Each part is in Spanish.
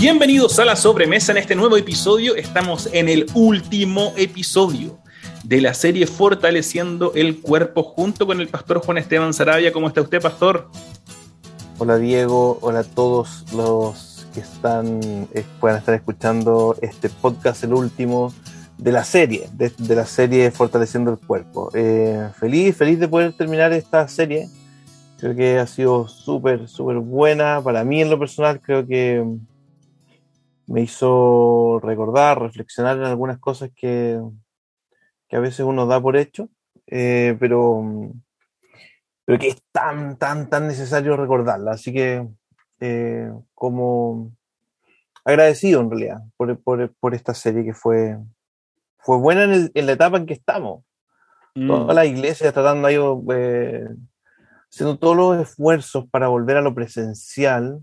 Bienvenidos a la sobremesa en este nuevo episodio. Estamos en el último episodio de la serie Fortaleciendo el Cuerpo junto con el pastor Juan Esteban Sarabia. ¿Cómo está usted, pastor? Hola Diego, hola a todos los que están, eh, puedan estar escuchando este podcast, el último de la serie, de, la serie Fortaleciendo el Cuerpo. Eh, feliz, feliz de poder terminar esta serie. Creo que ha sido súper, súper buena. Para mí en lo personal creo que me hizo recordar, reflexionar en algunas cosas que, que a veces uno da por hecho, eh, pero, pero que es tan, tan, tan necesario recordarla. Así que eh, como agradecido en realidad por, por, por, esta serie que fue, fue buena en, en la etapa en que estamos. Mm. Toda la iglesia tratando ahí, eh, haciendo todos los esfuerzos para volver a lo presencial,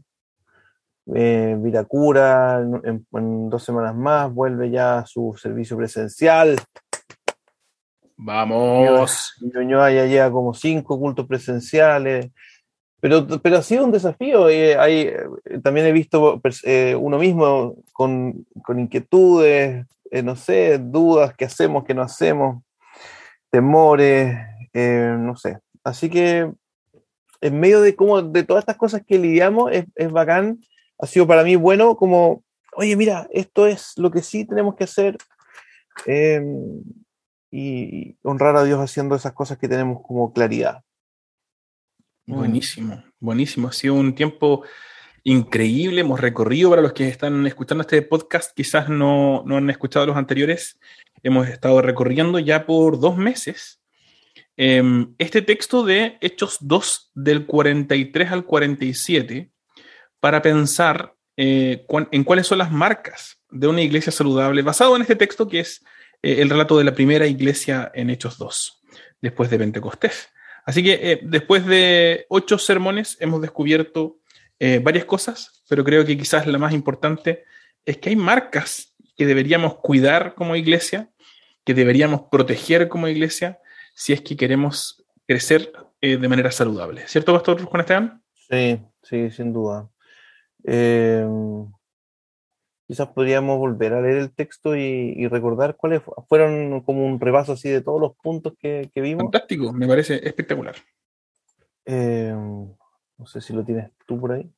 eh, Viracura en, dos semanas más vuelve ya a su servicio presencial. Vamos. Ñuñoa ya llega como cinco cultos presenciales. Pero, pero ha sido un desafío. Eh, hay, eh, también he visto eh, uno mismo con, con inquietudes, eh, no sé, dudas, qué hacemos, qué no hacemos, temores, no sé. Así que en medio de, como, de todas estas cosas que lidiamos, es, es bacán ha sido para mí bueno como, oye, mira, esto es lo que sí tenemos que hacer em, y, honrar a Dios haciendo esas cosas que tenemos como claridad. Mm. Buenísimo, buenísimo. Ha sido un tiempo increíble. Hemos recorrido, para los que están escuchando este podcast, quizás no, no han escuchado los anteriores, hemos estado recorriendo ya por dos meses em, este texto de Hechos 2 del 43 al 47 para pensar eh, en cuáles son las marcas de una iglesia saludable, basado en este texto que es eh, el relato de la primera iglesia en Hechos 2, después de Pentecostés. Así que eh, después de ocho sermones hemos descubierto varias cosas, pero creo que quizás la más importante es que hay marcas que deberíamos cuidar como iglesia, que deberíamos proteger como iglesia, si es que queremos crecer de manera saludable. ¿Cierto, Pastor Juan Esteban? Sí, sí, sin duda. Eh, quizás podríamos volver a leer el texto y, recordar cuáles fueron como un repaso así de todos los puntos que, vimos. Fantástico, me parece espectacular. Eh, no sé si lo tienes tú por ahí.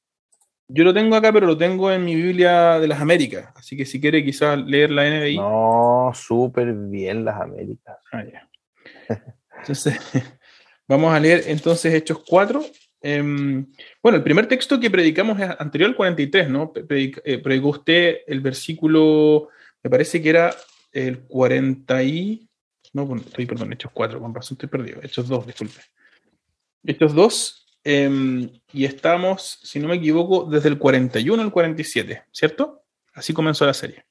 Yo lo tengo acá, pero lo tengo en mi Biblia de las Américas. Así que si quiere quizás leer la NBI. No, súper bien las Américas. Ah, ya. Entonces, vamos a leer entonces Hechos 4, Em, bueno, el primer texto que predicamos es anterior al 43, ¿no? Eh, predicó usted el versículo, me parece que era el 40 y... No, estoy, perdón, Hechos 4, con razón estoy perdido. Hechos 2, disculpe. Hechos 2, em, y estamos, si no me equivoco, desde el 41 al 47, ¿cierto? Así comenzó la serie.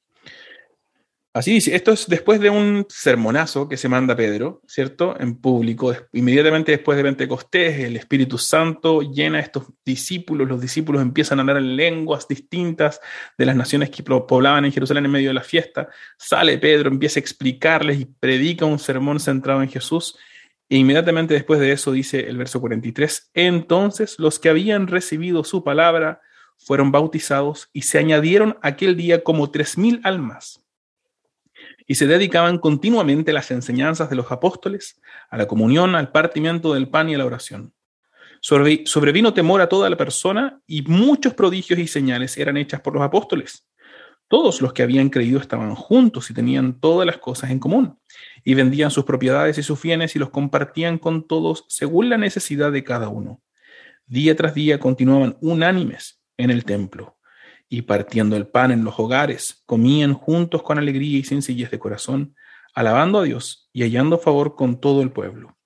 Así dice, esto es después de un sermonazo que se manda Pedro, ¿cierto? En público, inmediatamente después de Pentecostés, el Espíritu Santo llena a estos discípulos, los discípulos empiezan a hablar en lenguas distintas de las naciones que poblaban en Jerusalén en medio de la fiesta, sale Pedro, empieza a explicarles y predica un sermón centrado en Jesús, e inmediatamente después de eso dice el verso 43, entonces los que habían recibido su palabra fueron bautizados y se añadieron aquel día como tres mil almas y se dedicaban continuamente a las enseñanzas de los apóstoles, a la comunión, al partimiento del pan y a la oración. sobrevino temor a toda la persona y muchos prodigios y señales eran hechas por los apóstoles. Todos los que habían creído estaban juntos y tenían todas las cosas en común, y vendían sus propiedades y sus bienes y los compartían con todos según la necesidad de cada uno. Día tras día continuaban unánimes en el templo y partiendo el pan en los hogares, comían juntos con alegría y sencillez de corazón, alabando a Dios y hallando favor con todo el pueblo.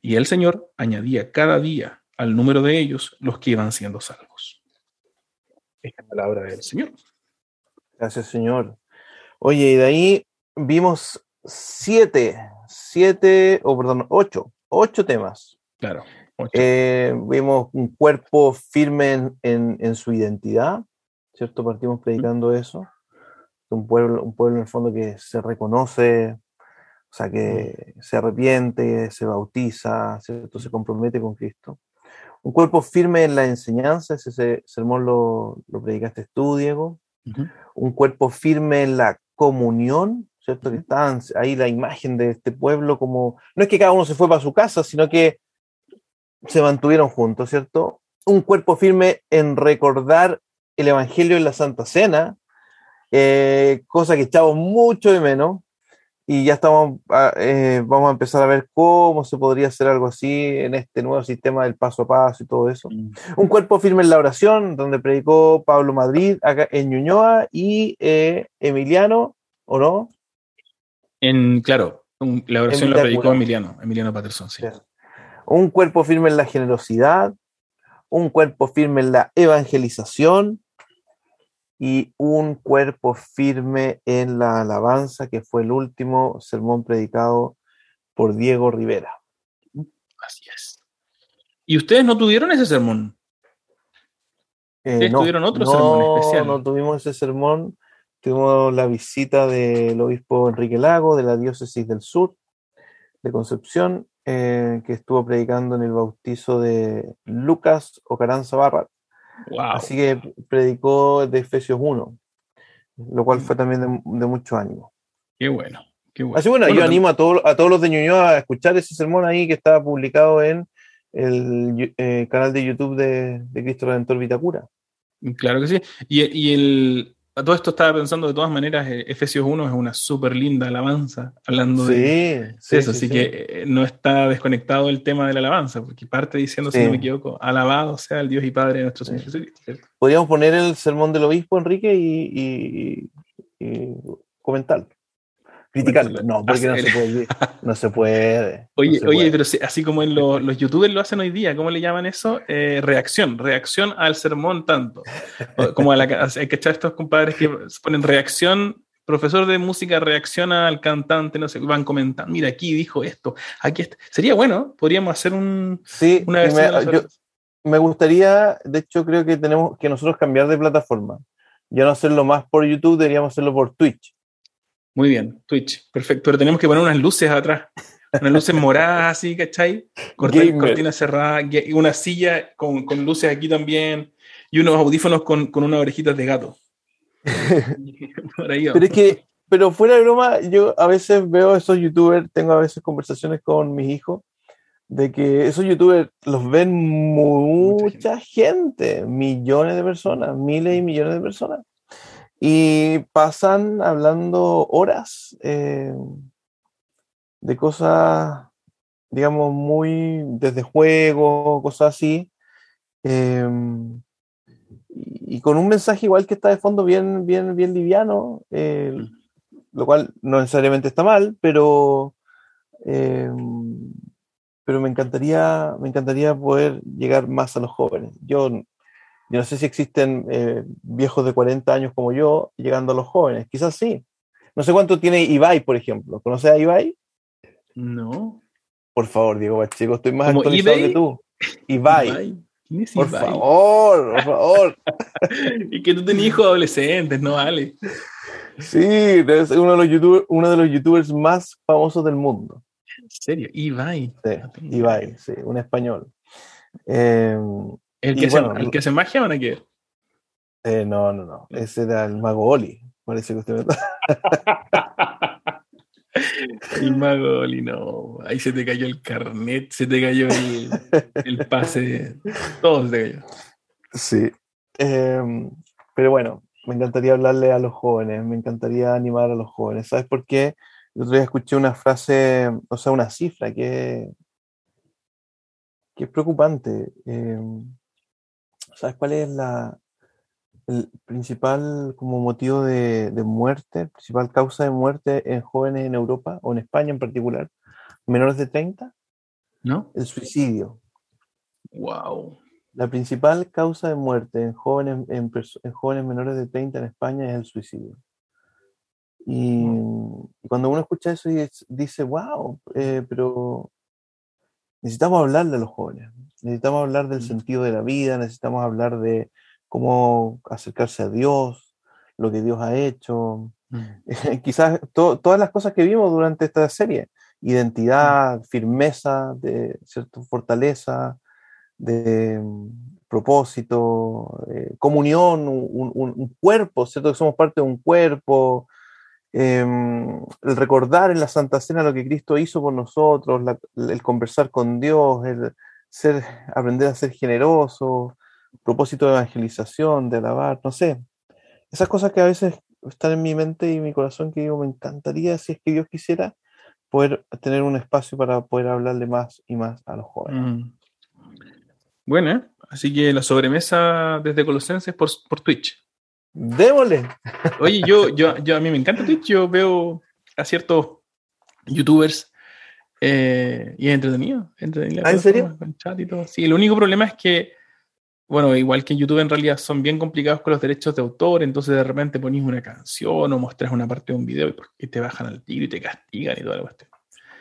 Y el Señor añadía cada día al número de ellos los que iban siendo salvos. Esta palabra del Señor. Gracias, Señor. Oye, y de ahí vimos siete, siete, o perdón, ocho, ocho temas. Claro. Eh, vimos un cuerpo firme en su identidad, ¿cierto? Partimos predicando eso. Un pueblo, un pueblo en el fondo que se reconoce, o sea, que se arrepiente, se bautiza, ¿cierto? Se compromete con Cristo. Un cuerpo firme en la enseñanza, ese sermón lo, lo predicaste tú, Diego. un cuerpo firme en la comunión, ¿cierto? Que estaban ahí la imagen de este pueblo como, no es que cada uno se fue para su casa, sino que se mantuvieron juntos, ¿cierto? Un cuerpo firme en recordar el Evangelio en la Santa Cena, eh, cosa que echamos mucho de menos, y ya estamos, ah, eh, vamos a empezar a ver cómo se podría hacer algo así en este nuevo sistema del paso a paso y todo eso. Mm. Un cuerpo firme en la oración, donde predicó Pablo Madrid acá en Ñuñoa y eh, Emiliano, ¿o no? En, claro, la oración la predicó Emiliano, Emiliano Patterson, sí. Un cuerpo firme en la generosidad, un cuerpo firme en la evangelización, y un cuerpo firme en la alabanza, que fue el último sermón predicado por Diego Rivera. Así es. ¿Y ustedes no tuvieron ese sermón? Eh, no, tuvieron otro sermón especial? No tuvimos ese sermón. Tuvimos la visita del obispo Enrique Lago de la diócesis del sur de Concepción, eh, que estuvo predicando en el bautizo de Lucas Ocaranza Barra, Así que predicó de Efesios 1, lo cual fue también de, mucho ánimo. Qué bueno. Qué bueno. Así bueno, yo animo a, todos a todos los de Ñuñoa a escuchar ese sermón ahí que estaba publicado en el eh, canal de YouTube de, de Cristo Redentor Vitacura. Claro que sí. Y, y el, a todo esto estaba pensando de todas maneras, eh, Efesios 1 es una súper linda alabanza, hablando de, eso, así que eh, no está desconectado el tema de la alabanza, porque parte diciendo, si no me equivoco, alabado sea el Dios y Padre de nuestro Señor Jesucristo. Podríamos poner el sermón del obispo Enrique y, y comentarlo criticarlo. No, porque no se puede. No se puede. Oye, oye pero así como en los, youtubers lo hacen hoy día, ¿cómo le llaman eso? Eh, reacción, reacción al sermón tanto. Como a la, hay que echar estos compadres que ponen reacción profesor de música reacciona al cantante, no sé, van comentando, mira, aquí dijo esto, aquí está. Sería bueno, podríamos hacer un, sí, una me, me gustaría, de hecho creo que tenemos que nosotros cambiar de plataforma. Ya no hacerlo más por YouTube, deberíamos hacerlo por Twitch. Muy bien, Twitch, perfecto. Pero tenemos que poner unas luces atrás, unas luces moradas así, ¿cachai? Cortina, cortina cerrada, y una silla con, con, luces aquí también, y unos audífonos con, con unas orejitas de gato. pero es que, pero fuera de broma, yo a veces veo a esos youtubers, tengo a veces conversaciones con mis hijos, de que esos youtubers los ven mucha gente, millones de personas, miles y millones de personas. Y pasan hablando horas eh, de cosas, digamos, muy desde juegos, cosas así. Em, y con un mensaje igual que está de fondo bien, bien, bien liviano, eh, lo cual no necesariamente está mal, pero, pero me encantaría, me encantaría poder llegar más a los jóvenes. Yo yo no sé si existen eh, viejos de 40 años como yo llegando a los jóvenes. Quizás sí. No sé cuánto tiene Ibai, por ejemplo. ¿Conoces a Ibai? No. Por favor, Diego Pacheco, estoy más actualizado que tú. Ibai. ¿Quién es por favor, por favor. y que tú tenías hijos adolescentes, ¿no, Ale? Sí, es uno de los youtubers, uno de los youtubers más famosos del mundo. ¿En serio? Ibai. Sí, Ibai, sí, un español. Eh, ¿El que, bueno, ¿El que hace magia o no qué? Eh, no, no, no. Ese era el mago Oli. Parece que usted me El mago Oli, no. Ahí se te cayó el carnet, se te cayó el, el pase. Todo se te cayó. Sí. Em, pero bueno, me encantaría hablarle a los jóvenes, me encantaría animar a los jóvenes. ¿Sabes por qué? El otro día escuché una frase, o sea, una cifra que, que es preocupante. Eh, ¿Sabes cuál es la, el principal como motivo de, muerte, principal causa de muerte en jóvenes en Europa o en España en particular? ¿Menores de 30? ¿No? El suicidio. Wow. La principal causa de muerte en jóvenes, en, jóvenes menores de 30 en España es el suicidio. Y, cuando uno escucha eso y dice, wow, eh, pero necesitamos hablarle a los jóvenes, necesitamos hablar del sentido de la vida, necesitamos hablar de cómo acercarse a Dios, lo que Dios ha hecho, mm. quizás todas las cosas que vimos durante esta serie, identidad, firmeza, de cierta fortaleza, de propósito, comunión, un, cuerpo, ¿cierto? Que somos parte de un cuerpo, em, el recordar en la Santa Cena lo que Cristo hizo por nosotros, el conversar con Dios, el ser, aprender a ser generoso, propósito de evangelización, de alabar, no sé. Esas cosas que a veces están en mi mente y mi corazón que digo, me encantaría, si es que Dios quisiera, poder tener un espacio para poder hablarle más y más a los jóvenes. Mm. Bueno, ¿eh? así que la sobremesa desde Colosenses por, por Twitch. Démosle. Oye, yo, yo, yo, a mí me encanta Twitch, yo veo a ciertos youtubers eh, y es entretenido. entretenido ¿Ah, ¿En serio? chat y todo. Sí, el único problema es que bueno, igual que en YouTube en realidad son bien complicados con los derechos de autor, entonces de repente ponís una canción o mostras una parte de un video y te bajan al tiro y te castigan y toda la cuestión.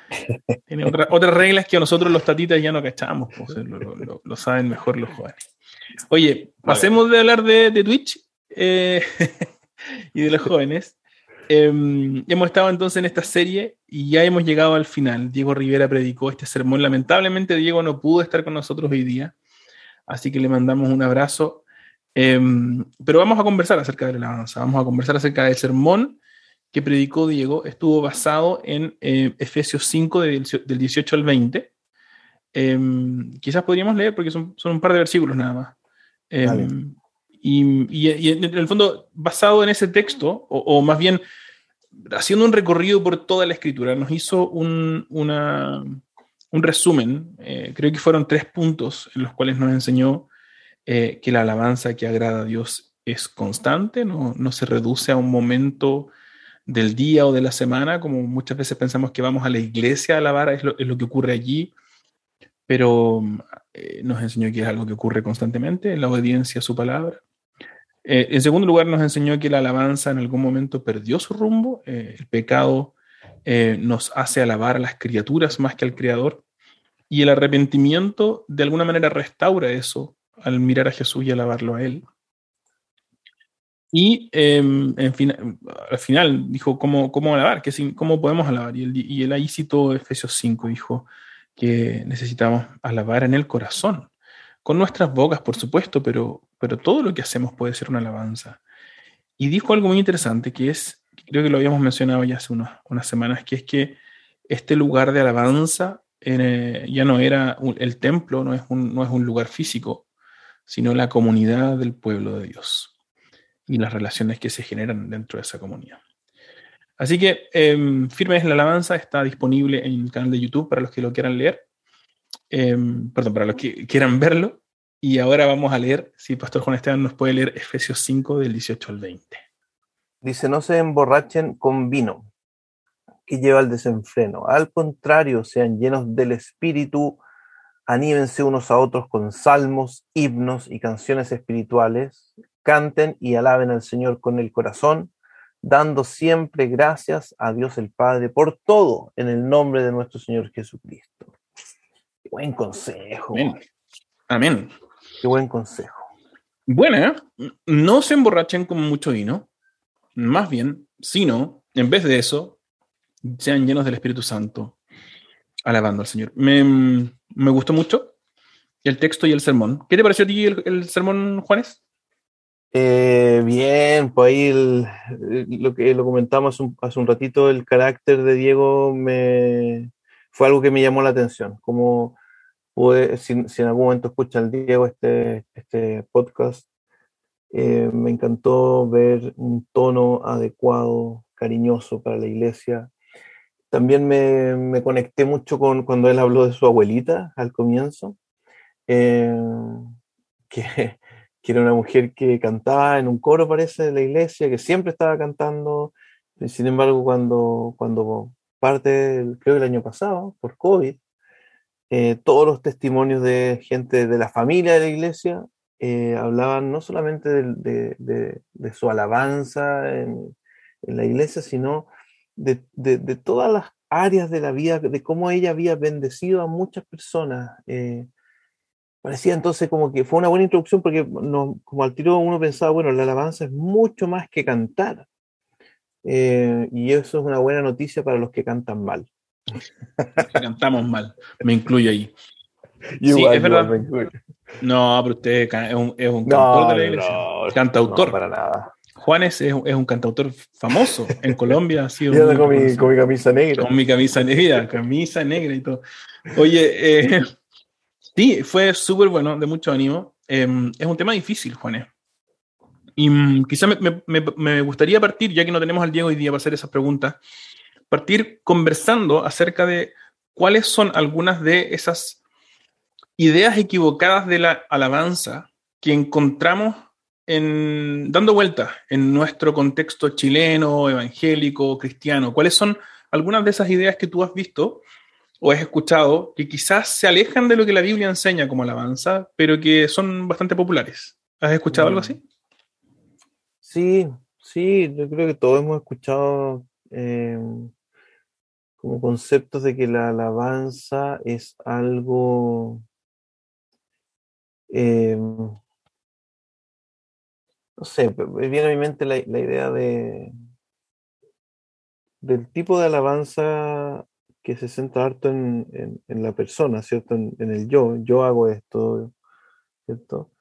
Tiene otras reglas que nosotros los tatitas ya no cachamos, pues, lo, saben mejor los jóvenes. Oye, pasemos de hablar de, Twitch eh, y de los jóvenes. Em, hemos estado entonces en esta serie y ya hemos llegado al final. Diego Rivera predicó este sermón. Lamentablemente Diego no pudo estar con nosotros hoy día Así que le mandamos un abrazo. Em, pero vamos a conversar acerca de la alabanza, vamos a conversar acerca del sermón que predicó Diego. Estuvo basado en eh, Efesios 5 del, 18 al 20. Em, quizás podríamos leer porque son, un par de versículos nada más. Em, y, en el fondo, basado en ese texto, o, más bien haciendo un recorrido por toda la escritura, nos hizo una, un resumen, eh, creo que fueron tres puntos en los cuales nos enseñó eh, que la alabanza que agrada a Dios es constante, no, se reduce a un momento del día o de la semana, como muchas veces pensamos que vamos a la iglesia a alabar, es lo, que ocurre allí, pero eh, nos enseñó que es algo que ocurre constantemente, en la obediencia a su palabra. En segundo lugar, nos enseñó que la alabanza en algún momento perdió su rumbo, el pecado eh, nos hace alabar a las criaturas más que al Creador. Y el arrepentimiento de alguna manera restaura eso al mirar a Jesús y alabarlo a Él. Y em, en fin, al final dijo, ¿cómo, cómo alabar? ¿Cómo podemos alabar? Y él, y él ahí citó Efesios 5, dijo que necesitamos alabar en el corazón, con nuestras bocas, por supuesto, pero, pero todo lo que hacemos puede ser una alabanza. Y dijo algo muy interesante, que es creo que lo habíamos mencionado ya hace unas semanas, que es que este lugar de alabanza eh, ya no era el templo, no es, un, no es un lugar físico, sino la comunidad del pueblo de Dios y las relaciones que se generan dentro de esa comunidad. Así que eh, Firme la Alabanza está disponible en el canal de YouTube para los que lo quieran leer. Em, perdón, para los que quieran verlo. Y ahora vamos a leer, si Pastor Juan Esteban nos puede leer Efesios 5 del 18 al 20. Dice, no se emborrachen con vino, que lleva al desenfreno. Al contrario, sean llenos del Espíritu, anímense unos a otros con salmos, himnos y canciones espirituales, canten y alaben al Señor con el corazón, dando siempre gracias a Dios el Padre por todo en el nombre de nuestro Señor Jesucristo. Qué buen consejo. Amén. Amén. Qué buen consejo. Bueno, ¿eh? no se emborrachen con mucho vino, más bien, sino, en vez de eso, sean llenos del Espíritu Santo, alabando al Señor. Me, gustó mucho el texto y el sermón. ¿Qué te pareció a ti el, sermón, Juanes? Eh, bien, pues ahí lo que lo comentamos hace un, ratito, el carácter de Diego me, fue algo que me llamó la atención. Como si, si, en algún momento escucha el Diego este, este podcast, eh, me encantó ver un tono adecuado, cariñoso para la iglesia. También me, me conecté mucho con cuando él habló de su abuelita al comienzo, eh, que, que, era una mujer que cantaba en un coro, parece, de la iglesia, que siempre estaba cantando. Sin embargo, cuando, cuando parte, creo que el año pasado, por COVID, eh, todos los testimonios de gente de la familia de la iglesia eh, hablaban no solamente de, su alabanza en, la iglesia, sino de, todas las áreas de la vida, de cómo ella había bendecido a muchas personas. Eh, parecía entonces como que fue una buena introducción porque como al tiro uno pensaba, bueno, la alabanza es mucho más que cantar. Y eso es una buena noticia para los que cantan mal. cantamos mal, me incluyo ahí. sí, es verdad. No, pero usted es un, es un cantor de la iglesia. no, Cantautor. no, para nada. Juanes es, es un cantautor famoso en Colombia. Ha sido Yo con mi, con mi camisa negra. Con mi camisa negra, camisa negra y todo. Oye, eh, sí, fue súper bueno, de mucho ánimo. Eh, es un tema difícil, Juanes. Y mm, quizá me, me- me- me gustaría partir, ya que no tenemos al Diego hoy día para hacer esas preguntas, partir conversando acerca de cuáles son algunas de esas ideas equivocadas de la alabanza que encontramos en, dando vueltas en nuestro contexto chileno, evangélico, cristiano. ¿Cuáles son algunas de esas ideas que tú has visto o has escuchado que quizás se alejan de lo que la Biblia enseña como alabanza, pero que son bastante populares? ¿Has escuchado algo así? Sí, sí, yo creo que todos hemos escuchado eh, como conceptos de que la alabanza es algo, eh, no sé, viene a mi mente la, la idea de del tipo de alabanza que se centra harto en, en- en la persona, ¿cierto? En, en el yo, yo hago esto, ¿cierto?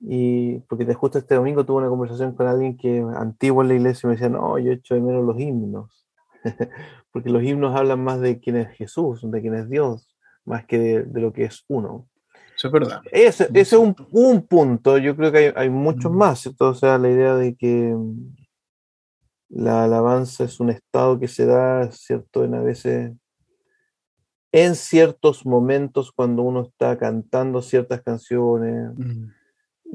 Y porque te- justo este domingo tuve una conversación con alguien que antiguo en la iglesia y me decía, no, yo echo de menos los himnos, porque los himnos hablan más de quién es Jesús, de quién es Dios, más que de, de lo que es uno. Eso es verdad. Ese, ese es un, un punto, yo creo que hay, hay muchos Mm. más, ¿cierto? O sea, la idea de que mm, la alabanza es un estado que se da, ¿cierto? En a veces, en ciertos momentos cuando uno está cantando ciertas canciones, Mm.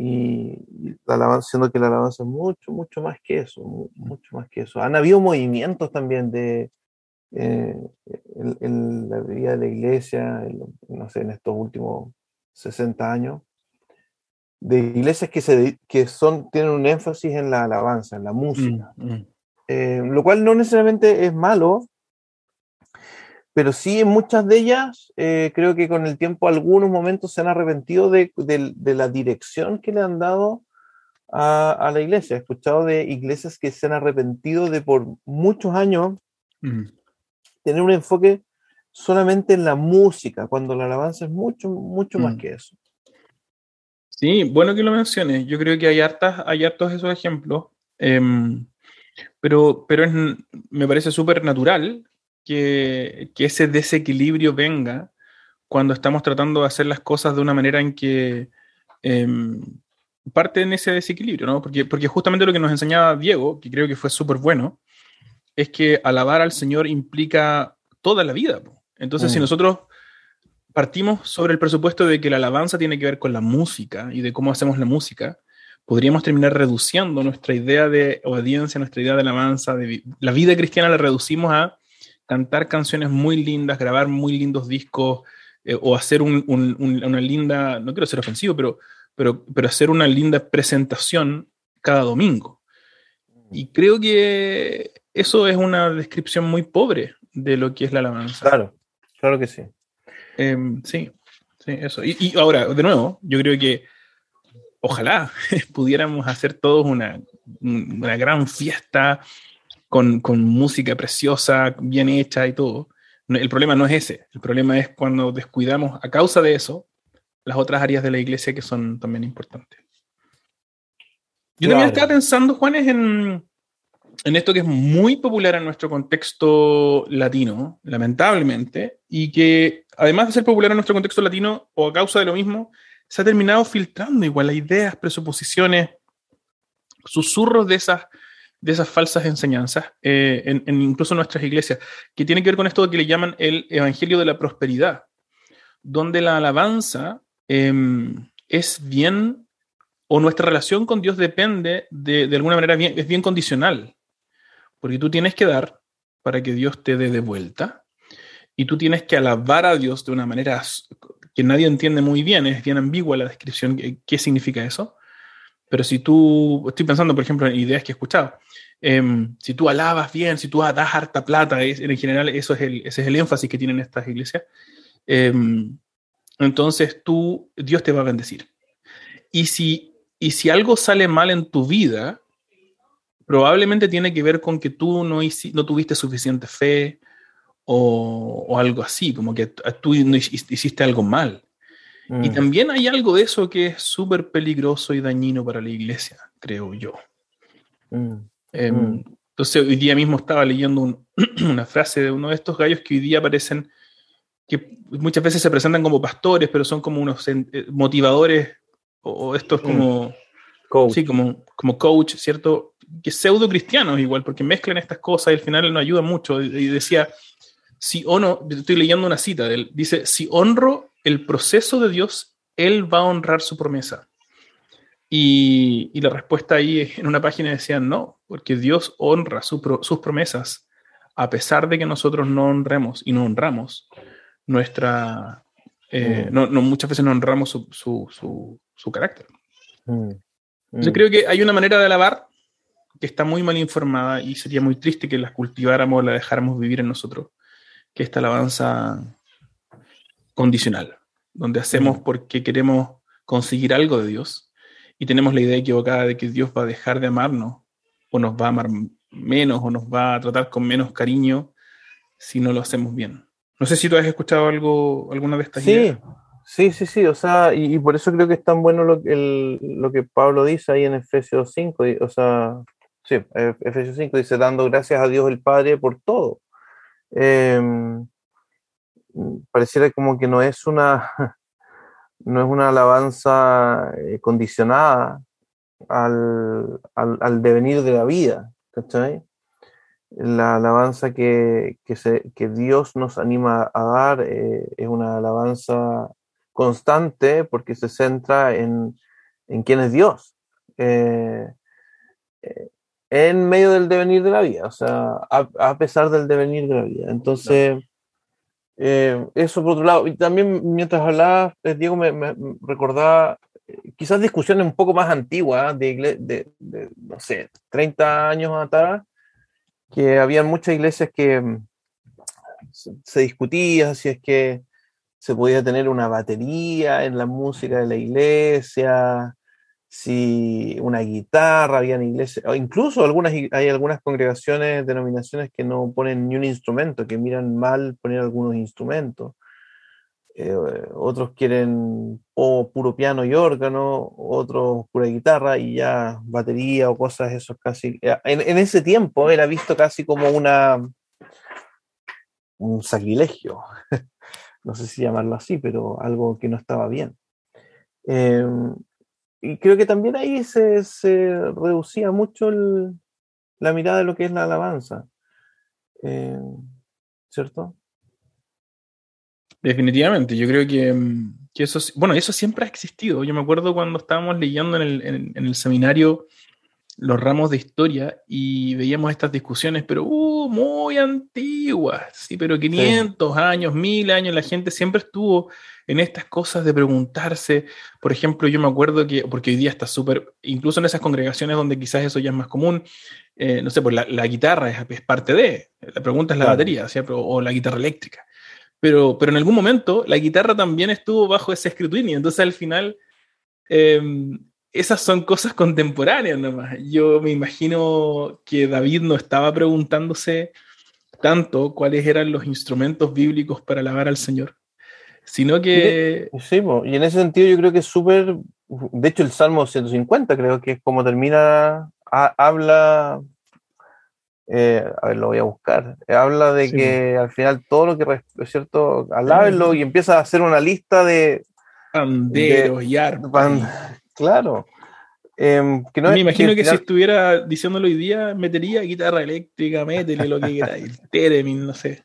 Y, y la alabanza, siendo que la alabanza es mucho, mucho más que eso, mu- mucho más que eso. Han habido movimientos también de eh, en, en la vida de la iglesia, en no sé, en estos últimos 60 años, de iglesias que, se, que son, tienen un énfasis en la alabanza, en la música, Mm, mm. Eh, lo cual no necesariamente es malo, pero sí en muchas de ellas eh, creo que con el tiempo algunos momentos se han arrepentido de, de- de la dirección que le han dado a, a la iglesia. He escuchado de iglesias que se han arrepentido de por muchos años Mm. tener un enfoque solamente en la música, cuando la alabanza es mucho, mucho más que eso. Sí, bueno que lo menciones. Yo creo que hay hartas, hay hartos esos ejemplos. em, pero pero es, me parece súper natural que, que ese desequilibrio venga cuando estamos tratando de hacer las cosas de una manera en que em, parte en ese desequilibrio, ¿no? Porque, porque justamente lo que nos enseñaba Diego, que creo que fue súper bueno, es que alabar al Señor implica toda la vida. po. Entonces, si Mm. nosotros partimos sobre el presupuesto de que la alabanza tiene que ver con la música y de cómo hacemos la música, podríamos terminar reduciendo nuestra idea de obediencia, nuestra idea de alabanza, de la vida cristiana la reducimos a cantar canciones muy lindas, grabar muy lindos discos eh, o hacer un- un- un- una linda, no quiero ser ofensivo, pero, pero, pero hacer una linda presentación cada domingo. Y creo que eso es una descripción muy pobre de lo que es la alabanza. Claro, claro que sí. Em, sí, sí, eso. Y, y ahora, de nuevo, yo creo que ojalá pudiéramos hacer todos una, una gran fiesta con, con música preciosa, bien hecha y todo. El problema no es ese, el problema es cuando descuidamos a causa de eso las otras áreas de la iglesia que son también importantes. Yo también estaba pensando, Juanes, en, en esto que es muy popular en nuestro contexto latino, lamentablemente, y que además de ser popular en nuestro contexto latino, o a causa de lo mismo, se ha terminado filtrando igual las ideas, presuposiciones, susurros de esas, de esas falsas enseñanzas, eh, en, en incluso nuestras iglesias, que tiene que ver con esto que le llaman el Evangelio de la Prosperidad, donde la alabanza em, es bien, o nuestra relación con Dios depende de, de alguna manera, bien, es bien condicional, porque tú tienes que dar para que Dios te dé de vuelta, y tú tienes que alabar a Dios de una manera que nadie entiende muy bien, es bien ambigua la descripción, qué significa eso. Pero si tú, estoy pensando, por ejemplo, en ideas que he escuchado, em, si tú alabas bien, si tú das harta plata, es- en general eso es el, ese es el énfasis que tienen estas iglesias, em, entonces tú, Dios te va a bendecir. Y si, y si algo sale mal en tu vida, probablemente tiene que ver con que tú no, no tuviste suficiente fe o, o algo así, como que tú no hici- hiciste algo mal. Y mm. también hay algo de eso que es súper peligroso y dañino para la iglesia, creo yo. Mm. Em, mm. entonces, hoy día mismo estaba leyendo una frase de uno de estos gallos que hoy día aparecen, que muchas veces se presentan como pastores, pero son como unos eh, motivadores, o, estos como, coach. Sí, como, como coach, ¿cierto? Que pseudo cristianos igual, porque mezclan estas cosas y al final no ayuda mucho. Y decía, si o no, estoy leyendo una cita de él, dice, si honro el proceso de Dios, Él va a honrar su promesa. Y, la respuesta ahí en una página decía no, porque Dios honra sus promesas, a pesar de que nosotros no honremos y no honramos nuestra... Eh, mm. no, muchas veces no honramos su, carácter. Mm. Yo mm. creo que hay una manera de alabar que está muy mal informada y sería muy triste que la cultiváramos, la dejáramos vivir en nosotros, que esta alabanza condicional, donde hacemos porque queremos conseguir algo de Dios y tenemos la idea equivocada de que Dios va a dejar de amarnos o nos va a amar menos o nos va a tratar con menos cariño si no lo hacemos bien. No sé si tú has escuchado algo, alguna de estas sí, ideas. Sí, sí, sí, o sea, y, por eso creo que es tan bueno lo, lo que Pablo dice ahí en Efesios 5, o sea, sí, Efesios 5 dice, dando gracias a Dios el Padre por todo. Eh, pareciera como que no es una, no es una alabanza eh, condicionada al, al, devenir de la vida, ¿cachai? La alabanza que, que, se, que Dios nos anima a dar eh, es una alabanza constante porque se centra en, en quién es Dios. Eh, en medio del devenir de la vida, o sea, a, a, pesar del devenir de la vida. Entonces, eh, eso por otro lado. Y también mientras hablaba, eh, Diego me, recordaba eh, quizás discusiones un poco más antiguas, de, de, no sé, 30 años atrás, que habían muchas iglesias que mm, se, discutía si es que se podía tener una batería en la música de la iglesia, si una guitarra, había en iglesias, o incluso algunas, hay algunas congregaciones, denominaciones que no ponen ni un instrumento, que miran mal poner algunos instrumentos. Eh, otros quieren o puro piano y órgano, otros pura guitarra y ya batería o cosas, eso casi. Eh, en, en ese tiempo era visto casi como una un sacrilegio, no sé si llamarlo así, pero algo que no estaba bien. Eh, y creo que también ahí se, reducía mucho la mirada de lo que es la alabanza. Eh, ¿Cierto? Definitivamente, yo creo que, eso, bueno, eso siempre ha existido. Yo me acuerdo cuando estábamos leyendo en el, en el seminario los ramos de historia y veíamos estas discusiones, pero uh, muy antiguas, sí, pero 500 años, 1000 años, la gente siempre estuvo en estas cosas de preguntarse, por ejemplo, yo me acuerdo que, porque hoy día está súper, incluso en esas congregaciones donde quizás eso ya es más común, eh, no sé, pues la, guitarra es, parte de, la pregunta es la batería, o la guitarra eléctrica, pero, pero en algún momento la guitarra también estuvo bajo ese escrutinio, entonces al final... Em, esas son cosas contemporáneas nomás. Yo me imagino que David no estaba preguntándose tanto cuáles eran los instrumentos bíblicos para alabar al Señor, sino que... Sí, y en ese sentido yo creo que es súper... De hecho, el Salmo 150 creo que es como termina, habla... Eh, a ver, lo voy a buscar. Habla de que al final todo lo que es cierto, alábenlo y empieza a hacer una lista de panderos y arpas. Claro. Em, me imagino que, si estuviera diciéndolo hoy día, metería guitarra eléctrica, métele lo que el Teremin, no sé.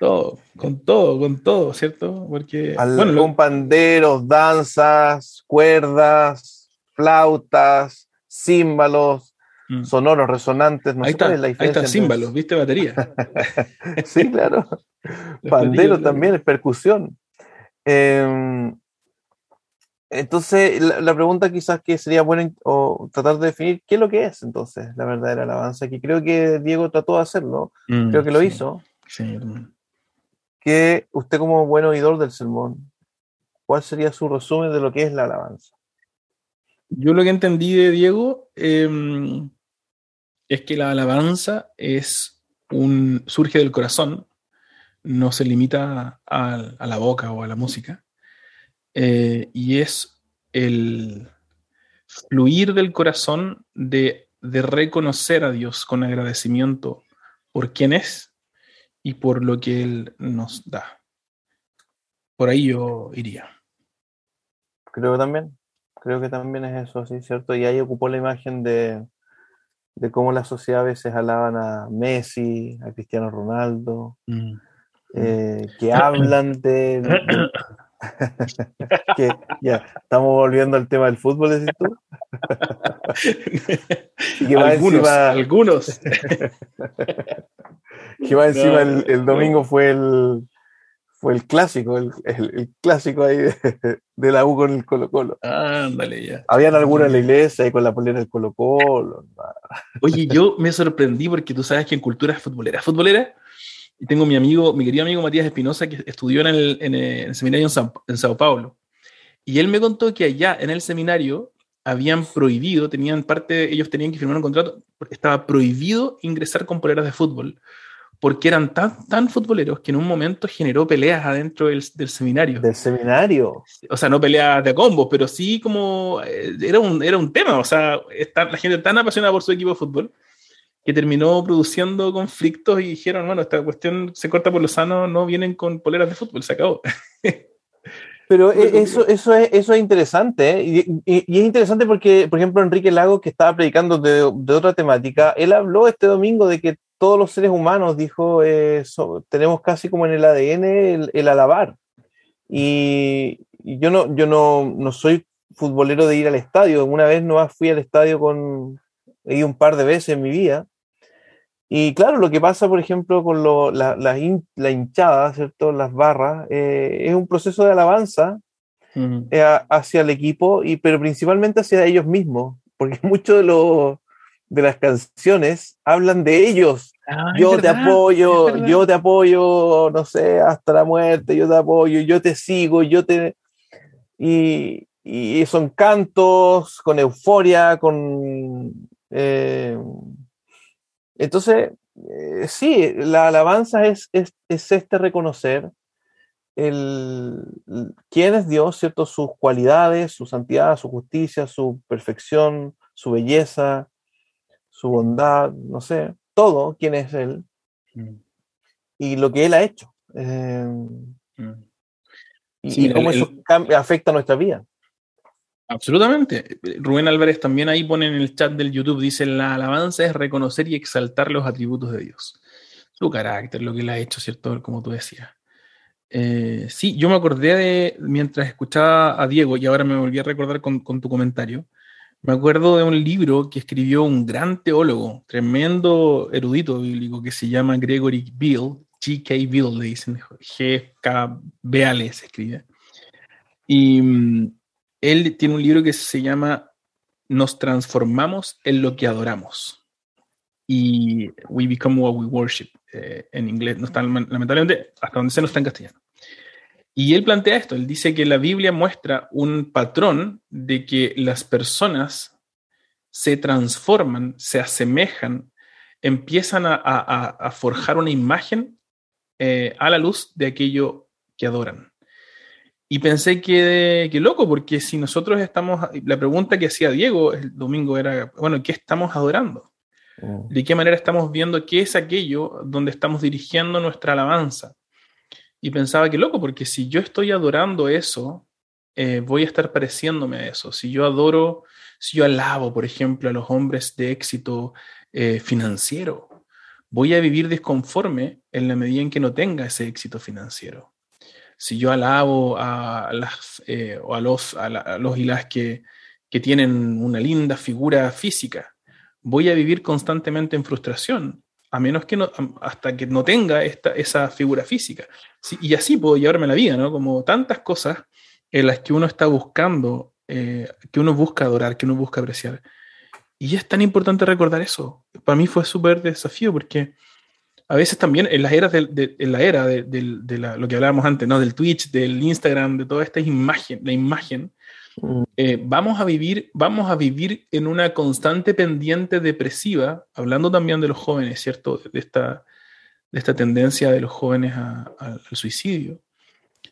Todo, con todo, con todo, ¿cierto? Porque. bueno, con panderos, danzas, cuerdas, flautas, címbalos, mm. sonoros, resonantes. No ahí, está, la ahí está, címbalos, ¿viste? Batería. sí, claro. Pandero también, es percusión. Eh, entonces, la, pregunta quizás que sería bueno o tratar de definir qué es lo que es entonces la verdadera alabanza, que creo que Diego trató de hacerlo, mm, creo que lo hizo. Sí. Que usted como buen oidor del sermón, ¿cuál sería su resumen de lo que es la alabanza? Yo lo que entendí de Diego em, es que la alabanza es un, surge del corazón, no se limita a la boca o a la música eh, y es el fluir del corazón de, de reconocer a Dios con agradecimiento por quién es y por lo que Él nos da. Por ahí yo iría. Creo que también, creo que también es eso, sí, ¿cierto? Y ahí ocupó la imagen de, de cómo la sociedad a veces alaban a Messi, a Cristiano Ronaldo, mm. eh, que hablan de... que ya, estamos volviendo al tema del fútbol, decís tú. que algunos, algunos. que va encima el, domingo fue el, fue el clásico, el, clásico ahí de, la U con el Colo Colo. Ándale, ya. Habían algunos en la iglesia ahí con la polera del Colo Colo. Oye, yo me sorprendí porque tú sabes que en cultura futbolera, futbolera, y tengo mi amigo, mi querido amigo Matías Espinosa, que estudió en el, en el seminario en, en Sao Paulo. Y él me contó que allá en el seminario habían prohibido, tenían parte, ellos tenían que firmar un contrato, estaba prohibido ingresar con poleras de fútbol porque eran tan, tan futboleros que en un momento generó peleas adentro del, seminario. ¿Del seminario? O sea, no peleas de combos, pero sí como eh, era un, era un tema, o sea, está, la gente tan apasionada por su equipo de fútbol que terminó produciendo conflictos y dijeron, bueno, esta cuestión se corta por lo sano, no vienen con poleras de fútbol, se acabó. Pero eso, eso, es, eso es interesante, ¿eh? y, y, es interesante porque, por ejemplo, Enrique Lago, que estaba predicando de, de, otra temática, él habló este domingo de que todos los seres humanos, dijo, eh, tenemos casi como en el ADN el, alabar. Y, yo, no, yo no, no, soy futbolero de ir al estadio. Una vez no fui al estadio con, he ido un par de veces en mi vida. Y claro, lo que pasa, por ejemplo, con lo, la, la, hinchada, ¿cierto? Las barras, eh, es un proceso de alabanza eh, hacia el equipo, y, pero principalmente hacia ellos mismos, porque muchos de los de las canciones hablan de ellos. Ah, yo te apoyo, yo te apoyo, no sé, hasta la muerte, yo te apoyo, yo te sigo, yo te... Y, y son cantos con euforia, con... Eh, entonces, eh, sí, la alabanza es, es, es, este reconocer el, quién es Dios, ¿cierto? Sus cualidades, su santidad, su justicia, su perfección, su belleza, su bondad, no sé, todo quién es Él mm. y lo que Él ha hecho. Eh, mm. Y, cómo eso afecta a nuestra vida. Absolutamente. Rubén Álvarez también ahí pone en el chat del YouTube, dice, la alabanza es reconocer y exaltar los atributos de Dios. Su carácter, lo que Él ha hecho, ¿cierto? Como tú decías. Eh, sí, yo me acordé de, mientras escuchaba a Diego, y ahora me volví a recordar con, con tu comentario, me acuerdo de un libro que escribió un gran teólogo, tremendo erudito bíblico, que se llama Gregory Bill, G.K. Bill, le dicen, G.K. Beale se escribe. Y mm, él tiene un libro que se llama Nos transformamos en lo que adoramos. Y We Become What We Worship, eh, en inglés, no está, lamentablemente, hasta donde se no está en castellano. Y él plantea esto, él dice que la Biblia muestra un patrón de que las personas se transforman, se asemejan, empiezan a, forjar una imagen eh, a la luz de aquello que adoran. Y pensé que, que, loco, porque si nosotros estamos, la pregunta que hacía Diego el domingo era, bueno, ¿qué estamos adorando? Mm. ¿De qué manera estamos viendo qué es aquello donde estamos dirigiendo nuestra alabanza? Y pensaba que loco, porque si yo estoy adorando eso, eh, voy a estar pareciéndome a eso. Si yo adoro, si yo alabo, por ejemplo, a los hombres de éxito eh, financiero, voy a vivir desconforme en la medida en que no tenga ese éxito financiero. Si yo alabo a, las, eh, o a, los, a, los y las que, tienen una linda figura física, voy a vivir constantemente en frustración a menos que no, hasta que no tenga esta, esa figura física. y así puedo llevarme la vida, ¿no? Como tantas cosas en las que uno está buscando, eh, que uno busca adorar, que uno busca apreciar. Y es tan importante recordar eso. Para mí fue súper desafío porque a veces también en las eras de, en la era de, lo que hablábamos antes, ¿no? Del Twitch, del Instagram, de toda esta imagen, la imagen, eh, vamos, a vivir, vamos a vivir en una constante pendiente depresiva, hablando también de los jóvenes, ¿cierto? De esta, de esta tendencia de los jóvenes al suicidio.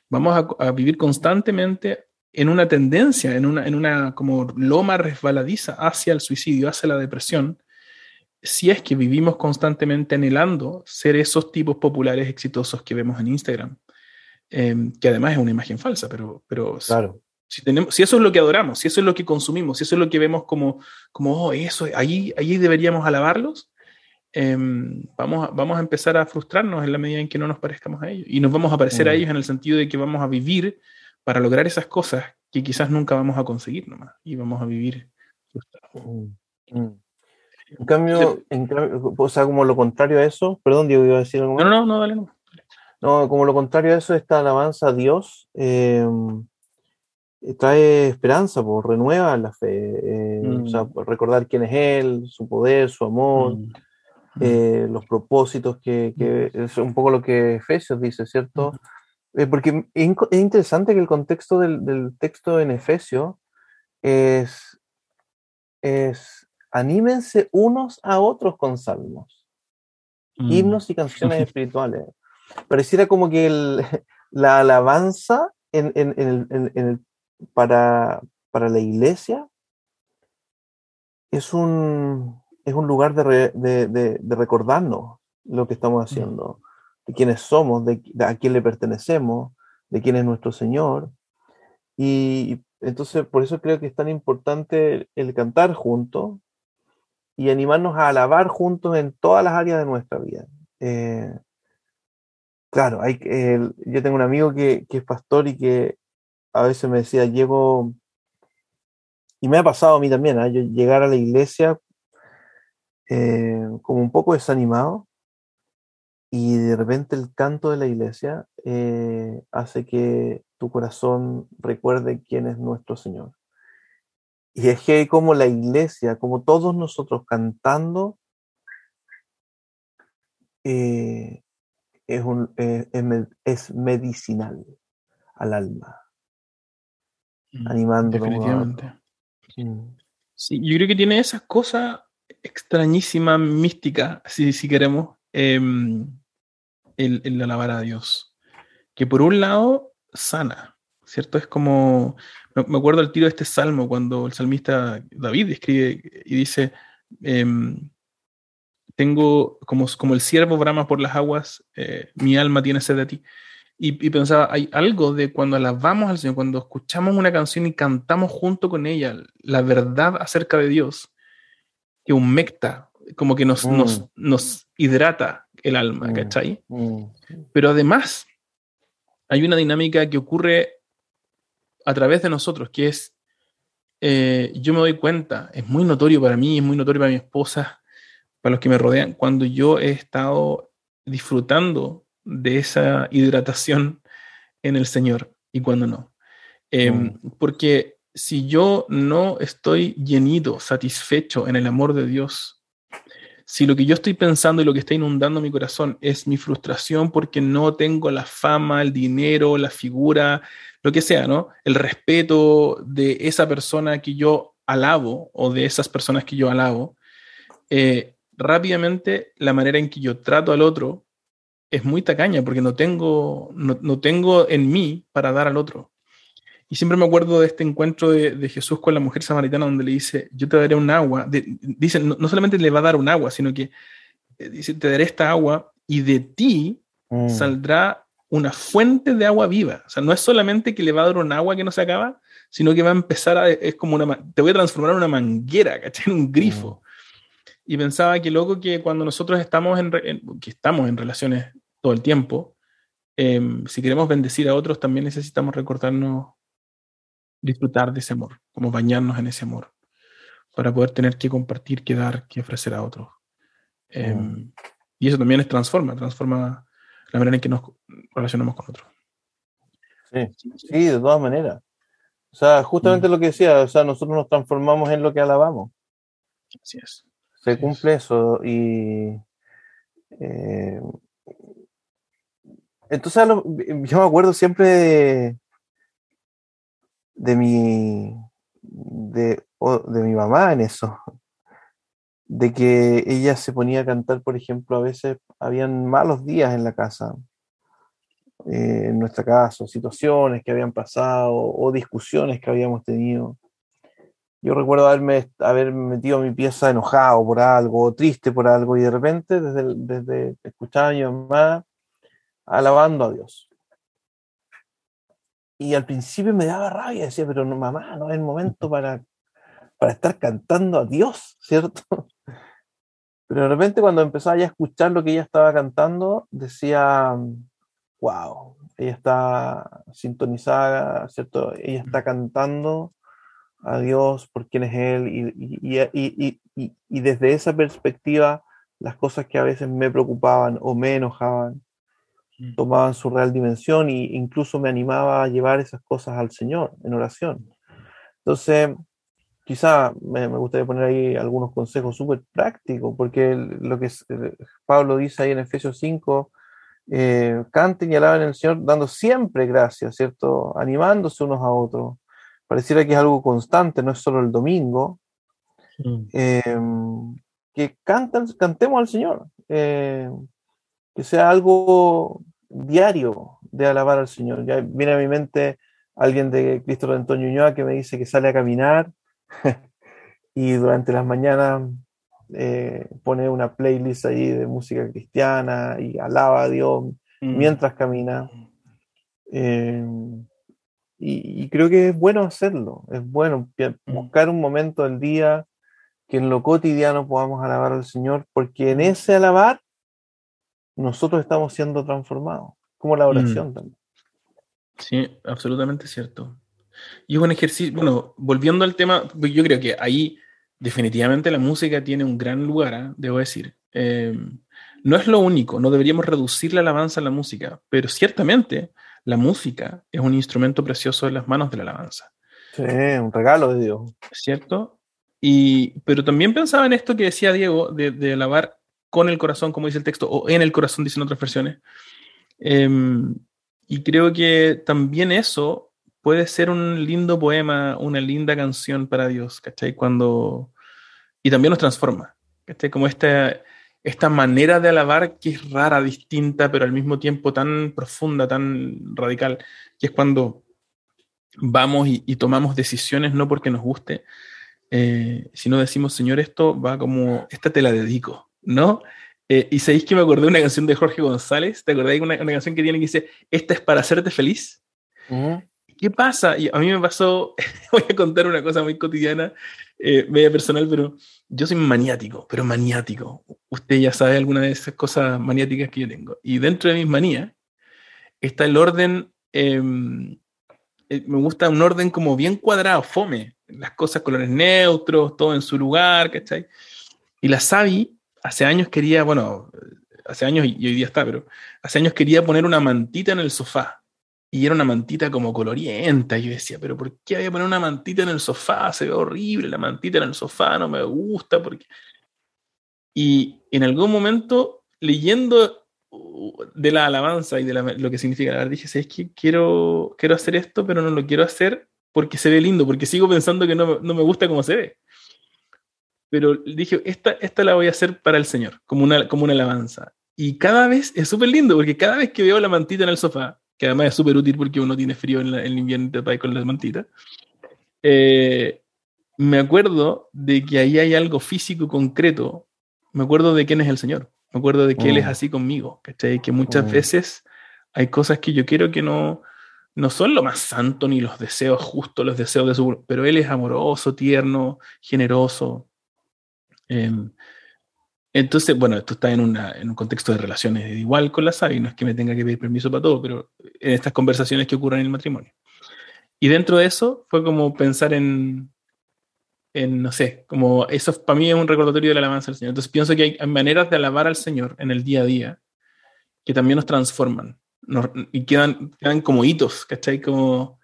Vamos a, vivir constantemente en una tendencia, en una, en una como loma resbaladiza hacia el suicidio, hacia la depresión, si es que vivimos constantemente anhelando ser esos tipos populares exitosos que vemos en Instagram, em, que además es una imagen falsa, pero, pero claro. si, tenemos, si eso es lo que adoramos, si eso es lo que consumimos, si eso es lo que vemos como, como oh, eso, ahí, ahí deberíamos alabarlos, em, vamos, a, vamos a empezar a frustrarnos en la medida en que no nos parezcamos a ellos. Y nos vamos a parecer a mm. ellos en el sentido de que vamos a vivir para lograr esas cosas que quizás nunca vamos a conseguir nomás, y vamos a vivir frustrados. Mm, mm. En cambio, o sea, como lo contrario a eso, perdón, Diego, iba a decir algo. No, no, no, dale, no. No, como lo contrario a eso, esta alabanza a Dios em, trae esperanza, pues, renueva la fe. Eh, o sea, mm. recordar quién es Él, su poder, su amor, mm. eh, los propósitos, que, que, mm. es un poco lo que Efesios dice, ¿cierto? Eh, porque es, interesante que el contexto del, del texto en Efesios es, es anímense unos a otros con salmos, mm. himnos y canciones espirituales. Pareciera como que la alabanza en, el, para, para, la iglesia es un, es un lugar de, recordarnos lo que estamos mm. haciendo, de quiénes somos, de, a quién le pertenecemos, de quién es nuestro Señor. Y entonces, por eso creo que es tan importante el cantar juntos, y animarnos a alabar juntos en todas las áreas de nuestra vida. Eh, claro, hay, yo tengo un amigo que, es pastor y que a veces me decía, llego, y me ha pasado a mí también, ¿eh? llegar a la iglesia eh, como un poco desanimado y de repente el canto de la iglesia hace que tu corazón recuerde quién es nuestro Señor. Y es que como la iglesia, como todos nosotros cantando, eh, es, un, eh, es, medicinal al alma, mm, animando Definitivamente. Mm. Sí, yo creo que tiene esas cosas extrañísimas, místicas, si, si queremos, em, el, el alabar a Dios. Que por un lado sana, ¿cierto? Es como, me acuerdo al tiro de este salmo cuando el salmista David escribe y dice, em, tengo como, como el siervo brama por las aguas, eh, mi alma tiene sed de ti. Y, pensaba, hay algo de cuando alabamos al Señor, cuando escuchamos una canción y cantamos junto con ella la verdad acerca de Dios, que humecta, como que nos, nos, mm. nos hidrata el alma, mm. ¿cachai? Mm. Pero además, hay una dinámica que ocurre a través de nosotros, que es, eh, yo me doy cuenta, es muy notorio para mí, es muy notorio para mi esposa, para los que me rodean, cuando yo he estado disfrutando de esa hidratación en el Señor y cuando no. Em, mm. Porque si yo no estoy llenito, satisfecho en el amor de Dios, si lo que yo estoy pensando y lo que está inundando mi corazón es mi frustración porque no tengo la fama, el dinero, la figura, lo que sea, ¿no? El respeto de esa persona que yo alabo o de esas personas que yo alabo, eh, rápidamente la manera en que yo trato al otro es muy tacaña porque no tengo, no, tengo en mí para dar al otro. Y siempre me acuerdo de este encuentro de, Jesús con la mujer samaritana donde le dice, yo te daré un agua. dice, no, solamente le va a dar un agua, sino que eh, dice, te daré esta agua y de ti mm. saldrá una fuente de agua viva. O sea, no es solamente que le va a dar un agua que no se acaba, sino que va a empezar a, es como una, te voy a transformar en una manguera, ¿cachai? En un grifo. Mm. Y pensaba que loco que cuando nosotros estamos en, que estamos en relaciones todo el tiempo, em, si queremos bendecir a otros, también necesitamos recordarnos disfrutar de ese amor, como bañarnos en ese amor, para poder tener que compartir, que dar, que ofrecer a otros. Em, mm. Y eso también es transforma, transforma la manera en que nos relacionamos con otros. Sí, sí, de todas maneras. O sea, justamente mm. lo que decía, o sea, nosotros nos transformamos en lo que alabamos. Así es. Se cumple eso y... Eh, entonces, yo me acuerdo siempre de, de mi, de, de mi mamá en eso, de que ella se ponía a cantar, por ejemplo, a veces habían malos días en la casa, eh, en nuestra casa, situaciones que habían pasado o discusiones que habíamos tenido. Yo recuerdo haberme, haber metido mi pieza enojado por algo, triste por algo, y de repente, desde, desde escuchar a mi mamá alabando a Dios. Y al principio me daba rabia, decía, pero no, mamá, no es el momento para, para estar cantando a Dios, ¿cierto? Pero de repente cuando empezaba ya a escuchar lo que ella estaba cantando, decía, wow, ella está sintonizada, ¿cierto? Ella está cantando a Dios por quién es Él y, y, desde esa perspectiva las cosas que a veces me preocupaban o me enojaban mm. tomaban su real dimensión e incluso me animaba a llevar esas cosas al Señor en oración. Entonces, quizá me, gustaría poner ahí algunos consejos súper prácticos, porque lo que eh, Pablo dice ahí en Efesios 5, eh, canten y alaben al Señor dando siempre gracias, ¿cierto? Animándose unos a otros. Pareciera que es algo constante, no es solo el domingo. Mm. Em, que canten, cantemos al Señor. Eh, que sea algo diario de alabar al Señor. Ya viene a mi mente alguien de Cristo Antonio Ñoa que me dice que sale a caminar y durante las mañanas eh, pone una playlist ahí de música cristiana y alaba a Dios mm. mientras camina. Eh, y, creo que es bueno hacerlo, es bueno mm. buscar un momento del día que en lo cotidiano podamos alabar al Señor, porque en ese alabar nosotros estamos siendo transformados, como la oración mm. también. Sí, absolutamente cierto. Y es un ejercicio, bueno, volviendo al tema, yo creo que ahí definitivamente la música tiene un gran lugar, ¿eh? debo decir. Em, no es lo único, no deberíamos reducir la alabanza a la música, pero ciertamente la música es un instrumento precioso en las manos de la alabanza. Sí, un regalo de Dios. ¿Cierto? Y, pero también pensaba en esto que decía Diego, de, alabar con el corazón, como dice el texto, o en el corazón, dicen otras versiones. Em, y creo que también eso puede ser un lindo poema, una linda canción para Dios, ¿cachai? Cuando... Y también nos transforma, ¿cachai? Como esta, esta manera de alabar que es rara, distinta, pero al mismo tiempo tan profunda, tan radical, que es cuando vamos y, tomamos decisiones no porque nos guste, eh, sino decimos, Señor, esto va como, esta te la dedico, ¿no? Eh, y sabéis que me acordé de una canción de Jorge González, ¿te acordáis una, una, canción que tiene que dice, esta es para hacerte feliz? ¿Qué pasa? Y a mí me pasó, voy a contar una cosa muy cotidiana, eh, media personal, pero yo soy maniático, pero maniático. Usted ya sabe alguna de esas cosas maniáticas que yo tengo. Y dentro de mis manías está el orden, em, eh, me gusta un orden como bien cuadrado, fome, las cosas colores neutros, todo en su lugar, ¿cachai? Y la Sabi hace años quería, bueno, hace años y hoy día está, pero hace años quería poner una mantita en el sofá y era una mantita como colorienta. Y yo decía, pero ¿por qué voy a poner una mantita en el sofá? Se ve horrible, la mantita en el sofá no me gusta. Porque... Y en algún momento, leyendo uh, de la alabanza y de lo que significa alabar, dije, ¿sabes qué? Quiero, quiero hacer esto, pero no lo quiero hacer porque se ve lindo, porque sigo pensando que no, no me gusta cómo se ve. Pero dije, esta, esta la voy a hacer para el Señor, como una, como una alabanza. Y cada vez es súper lindo, porque cada vez que veo la mantita en el sofá, que además es súper útil porque uno tiene frío en, el invierno de país con las mantitas. Eh, me acuerdo de que ahí hay algo físico concreto. Me acuerdo de quién es el Señor. Me acuerdo de que Él es mm. así conmigo. ¿cachai? Que muchas mm. veces hay cosas que yo quiero que no, no son lo más santo ni los deseos justos, los deseos de su. Pero Él es amoroso, tierno, generoso. Em, entonces, bueno, esto está en, un contexto de relaciones igual con la SABI, no es que me tenga que pedir permiso para todo, pero en estas conversaciones que ocurren en el matrimonio. Y dentro de eso fue como pensar en, en no sé, como eso para mí es un recordatorio de la alabanza al Señor. Entonces pienso que hay, maneras de alabar al Señor en el día a día que también nos transforman y quedan, quedan como hitos, ¿cachai? Como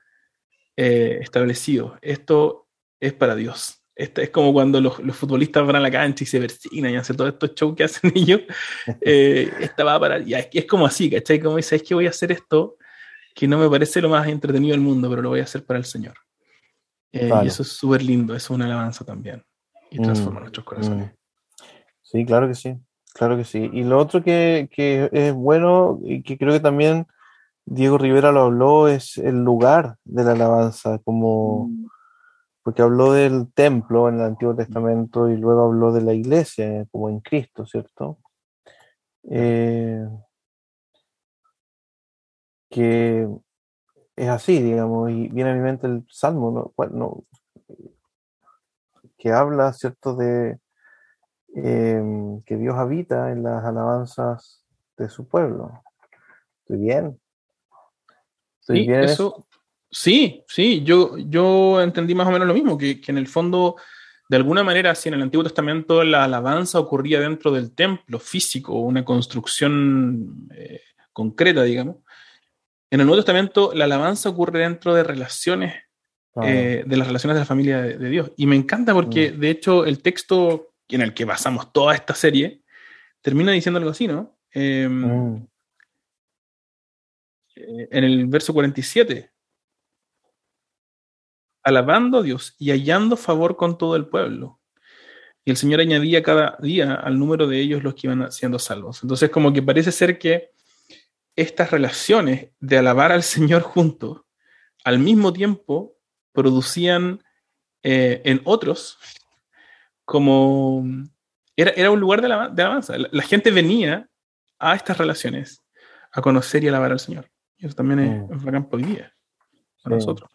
eh, establecidos. Esto es para Dios este, es como cuando los, futbolistas van a la cancha y se persignan y hacen todos estos shows que hacen ellos. Eh, esta va a parar. Y es, es como así, ¿cachai? Como dice, es que voy a hacer esto que no me parece lo más entretenido del mundo, pero lo voy a hacer para el Señor. Eh, y eso es súper lindo, eso es una alabanza también. Y mm, transforma nuestros corazones. Mm. Sí, claro que sí, claro que sí. Y lo otro que, que, es bueno y que creo que también Diego Rivera lo habló, es el lugar de la alabanza, como Mm. Porque habló del templo en el Antiguo Testamento y luego habló de la iglesia, como en Cristo, ¿cierto? Eh, que es así, digamos, y viene a mi mente el Salmo, ¿no? Que habla, ¿cierto?, de em, que Dios habita en las alabanzas de su pueblo. ¿Estoy bien? ¿Estoy Sí, bien en eso, sí, sí, yo, yo entendí más o menos lo mismo, que, que en el fondo, de alguna manera, si en el Antiguo Testamento la alabanza ocurría dentro del templo físico, una construcción eh, concreta, digamos, en el Nuevo Testamento la alabanza ocurre dentro de relaciones, Ah, eh, de las relaciones de la familia de, de Dios. Y me encanta porque, de hecho, el texto en el que basamos toda esta serie termina diciendo algo así, ¿no? Eh, mm, eh, en el verso 47, alabando a Dios y hallando favor con todo el pueblo. Y el Señor añadía cada día al número de ellos los que iban siendo salvos. Entonces, como que parece ser que estas relaciones de alabar al Señor juntos, al mismo tiempo, producían eh, en otros como... Era, era un lugar de, alaba- de alabanza. La, la gente venía a estas relaciones a conocer y alabar al Señor. Y eso también es, Mm. es bacán por hoy día, para Sí. nosotros.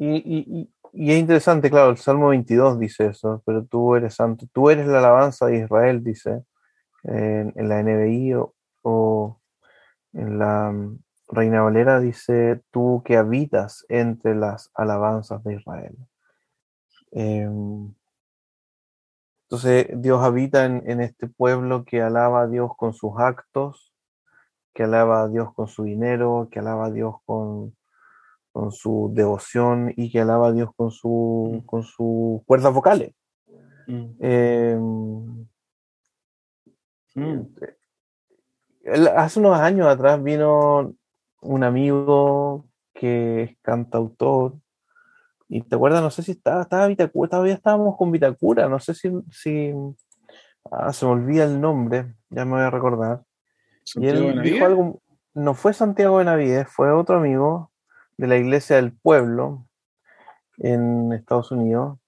Y, y- es interesante, claro, el Salmo 22 dice eso, pero tú eres santo, tú eres la alabanza de Israel, dice en, la NBI o, en la mm, Reina Valera dice tú que habitas entre las alabanzas de Israel. Em, entonces Dios habita en este pueblo que alaba a Dios con sus actos, que alaba a Dios con su dinero, que alaba a Dios con, con su devoción y que alaba a Dios con su Mm. con sus cuerdas vocales. Mm. Em, Mm. hace unos años atrás vino un amigo que es cantautor y te acuerdas, no sé si estaba, estaba Vitacura, todavía estábamos con Vitacura, no sé si, si ah, se me olvida el nombre, ya me voy a recordar. Y él Benavides. dijo algo, no fue Santiago Benavides, fue otro amigo de la iglesia del pueblo en Estados Unidos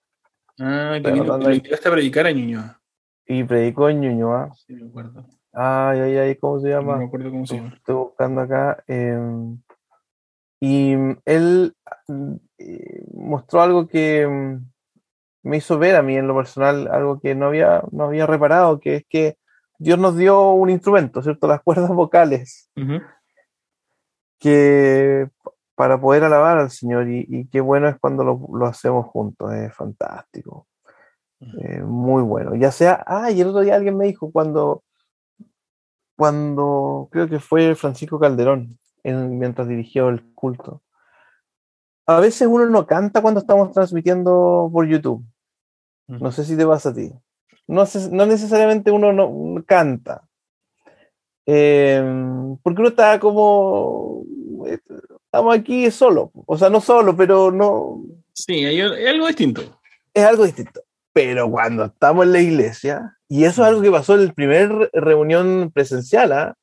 Ah, que vino, lo invitaste a predicar a Ñuñoa. y predicó en Ñuñoa. Sí, me acuerdo. Ay, ay, ay, ¿cómo se No llama? me acuerdo cómo se llama. Estoy buscando acá. eh, y él mm, eh, mostró algo que mm, me hizo ver a mí en lo personal, algo que no había, no había reparado, que es que Dios nos dio un instrumento, ¿cierto? Las cuerdas vocales, que para poder alabar al Señor, y, y qué bueno es cuando lo, lo hacemos juntos, es fantástico. Eh, muy bueno. Ya sea, ah, y el otro día alguien me dijo cuando, cuando creo que fue Francisco Calderón, en- mientras dirigió el culto. A veces uno no canta cuando estamos transmitiendo por YouTube. No sé si te pasa a ti. No, no necesariamente uno no uno canta. Eh, porque uno está como. Eh, Estamos aquí solo. O sea, no solo, pero no. Sí, hay, hay algo distinto. es algo distinto. Pero cuando estamos en la iglesia, y eso es algo que pasó en la primera reunión presencial, ¿ah?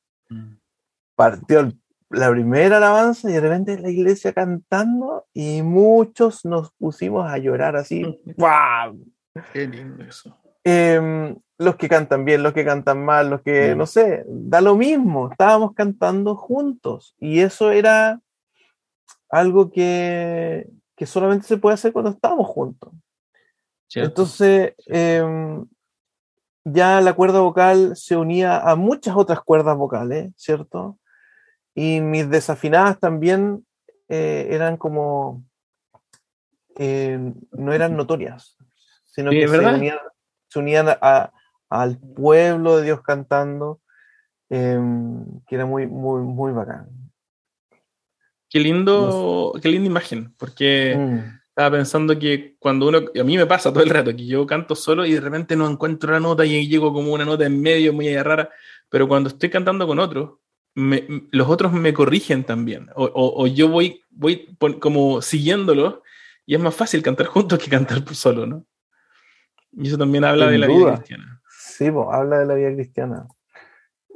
partió el- la primera alabanza y de repente la iglesia cantando y muchos nos pusimos a llorar así. ¡guau! Qué lindo eso. Em, los que cantan bien, los que cantan mal, los que, Mm. no sé, da lo mismo, estábamos cantando juntos y eso era algo que, que solamente se puede hacer cuando estamos juntos. ¿cierto? Entonces, em, ya la cuerda vocal se unía a muchas otras cuerdas vocales, ¿cierto? Y mis desafinadas también eh, eran como, eh, no eran notorias, sino Sí, que se unían, se unían a- al pueblo de Dios cantando, em, que era muy, muy, muy bacán. Qué lindo, qué linda imagen, porque Mm, estaba pensando que cuando uno, a mí me pasa todo el rato, que yo canto solo y de repente no encuentro la nota y llego como una nota en medio muy rara, pero cuando estoy cantando con otros, me- los otros me corrigen también, o, o- o yo voy, voy como siguiéndolos y es más fácil cantar juntos que cantar solo, ¿no? Y eso también habla Sin de la duda. vida cristiana. Sí, habla de la vida cristiana.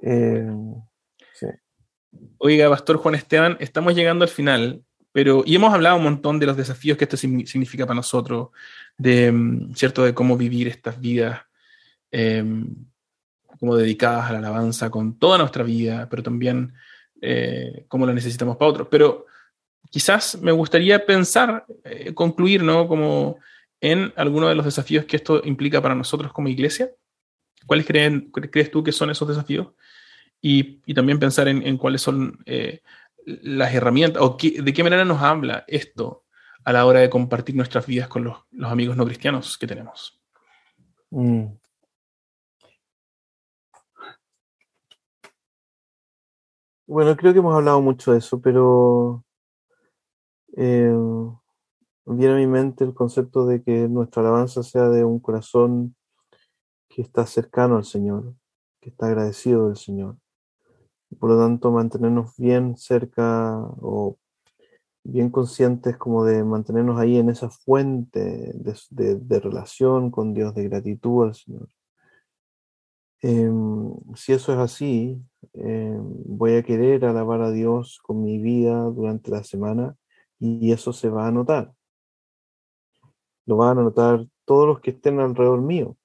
Sí. Oiga, Pastor Juan Esteban, estamos llegando al final, pero y hemos hablado un montón de los desafíos que esto significa para nosotros, de mm, cierto de cómo vivir estas vidas em, como dedicadas a la alabanza con toda nuestra vida, pero también eh, cómo la necesitamos para otros. Pero quizás me gustaría pensar, eh, concluir, ¿no? Como en alguno de los desafíos que esto implica para nosotros como iglesia. ¿Cuáles creen, crees tú que son esos desafíos? Y, también pensar en, cuáles son eh, las herramientas o de qué manera nos habla esto a la hora de compartir nuestras vidas con los, amigos no cristianos que tenemos. Mm. Bueno, creo que hemos hablado mucho de eso, pero eh, viene a mi mente el concepto de que nuestra alabanza sea de un corazón que está cercano al Señor, que está agradecido del Señor. por lo tanto, mantenernos bien cerca o bien conscientes como de mantenernos ahí en esa fuente de relación con Dios, de gratitud al Señor. Em, si eso es así, em, voy a querer alabar a Dios con mi vida durante la semana y eso se va a notar. Lo van a notar todos los que estén alrededor mío.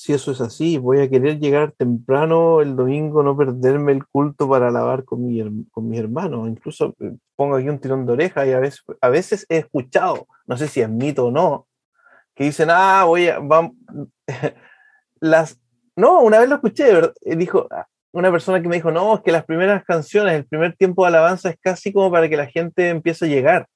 Si eso es así, voy a querer llegar temprano el domingo, no perderme el culto para alabar con, mi, con mis hermanos. Incluso eh, pongo aquí un tirón de oreja y a veces, a veces he escuchado, no sé si es mito o no, que dicen, ah, voy a, las... No, una vez lo escuché, dijo ah, una persona que me dijo, no, es que las primeras canciones, el primer tiempo de alabanza es casi como para que la gente empiece a llegar,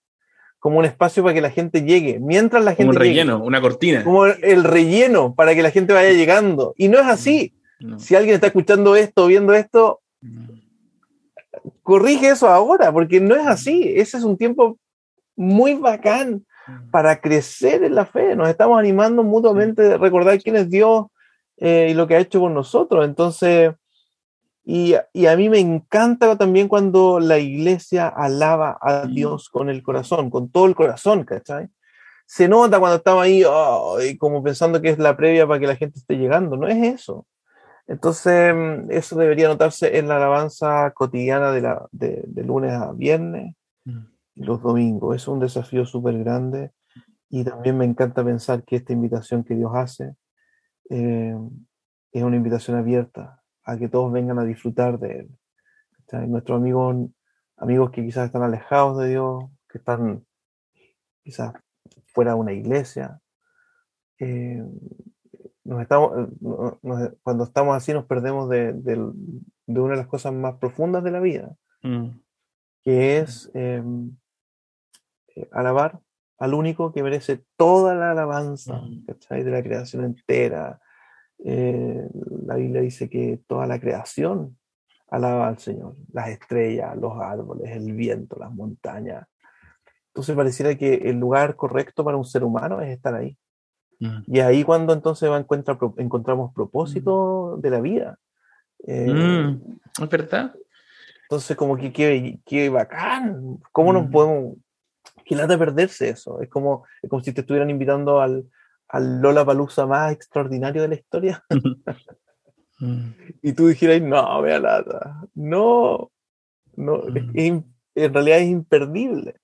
como un espacio para que la gente llegue, mientras la gente... Como un relleno, una cortina. Como el relleno para que la gente vaya llegando. Y no es así. Si alguien está escuchando esto, viendo esto, corrige eso ahora, porque no es así. Ese es un tiempo muy bacán para crecer en la fe. Nos estamos animando mutuamente a recordar quién es Dios, eh, y lo que ha hecho con nosotros. Entonces, y, y, a mí me encanta también cuando la iglesia alaba a Dios con el corazón, con todo el corazón, ¿cachai? Se nota cuando estamos ahí como pensando que es la previa para que la gente esté llegando, no es eso. Entonces, eso debería notarse en la alabanza cotidiana de, la, de, lunes a viernes mm. y los domingos. Es un desafío súper grande y también me encanta pensar que esta invitación que Dios hace eh, es una invitación abierta a que todos vengan a disfrutar de Él. Nuestros amigos, amigos que quizás están alejados de Dios, que están quizás fuera de una iglesia, eh, nos estamos, cuando estamos así nos perdemos de, una de las cosas más profundas de la vida, mm. que es em, eh, alabar al único que merece toda la alabanza de la creación entera. Eh, la Biblia dice que toda la creación alaba al Señor, las estrellas, los árboles, el viento, las montañas. Entonces pareciera que el lugar correcto para un ser humano es estar ahí. Y ahí cuando entonces va encuentra, encontramos propósito de la vida. Eh, mm, ¿Es verdad? Entonces como que qué, bacán, ¿cómo nos podemos que de perderse eso. Es como, como si te estuvieran invitando al, al Lola Palusa más extraordinario de la historia. y tú dijeras, no, vea lata, no, no, en realidad es imperdible.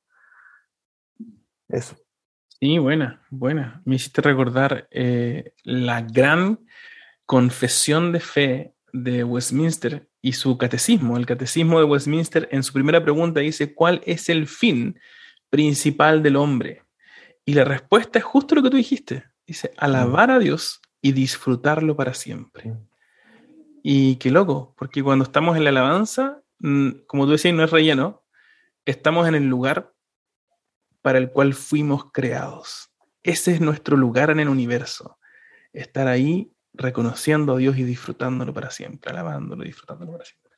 Eso. Sí, buena, buena. Me hiciste recordar eh, la gran confesión de fe de Westminster y su catecismo. El catecismo de Westminster en su primera pregunta dice, ¿cuál es el fin principal del hombre? Y la respuesta es justo lo que tú dijiste. Dice, alabar a Dios y disfrutarlo para siempre. Y qué loco, porque cuando estamos en la alabanza, mm, como tú decías, no es relleno, estamos en el lugar para el cual fuimos creados. Ese es nuestro lugar en el universo. Estar ahí reconociendo a Dios y disfrutándolo para siempre, alabándolo y disfrutándolo para siempre.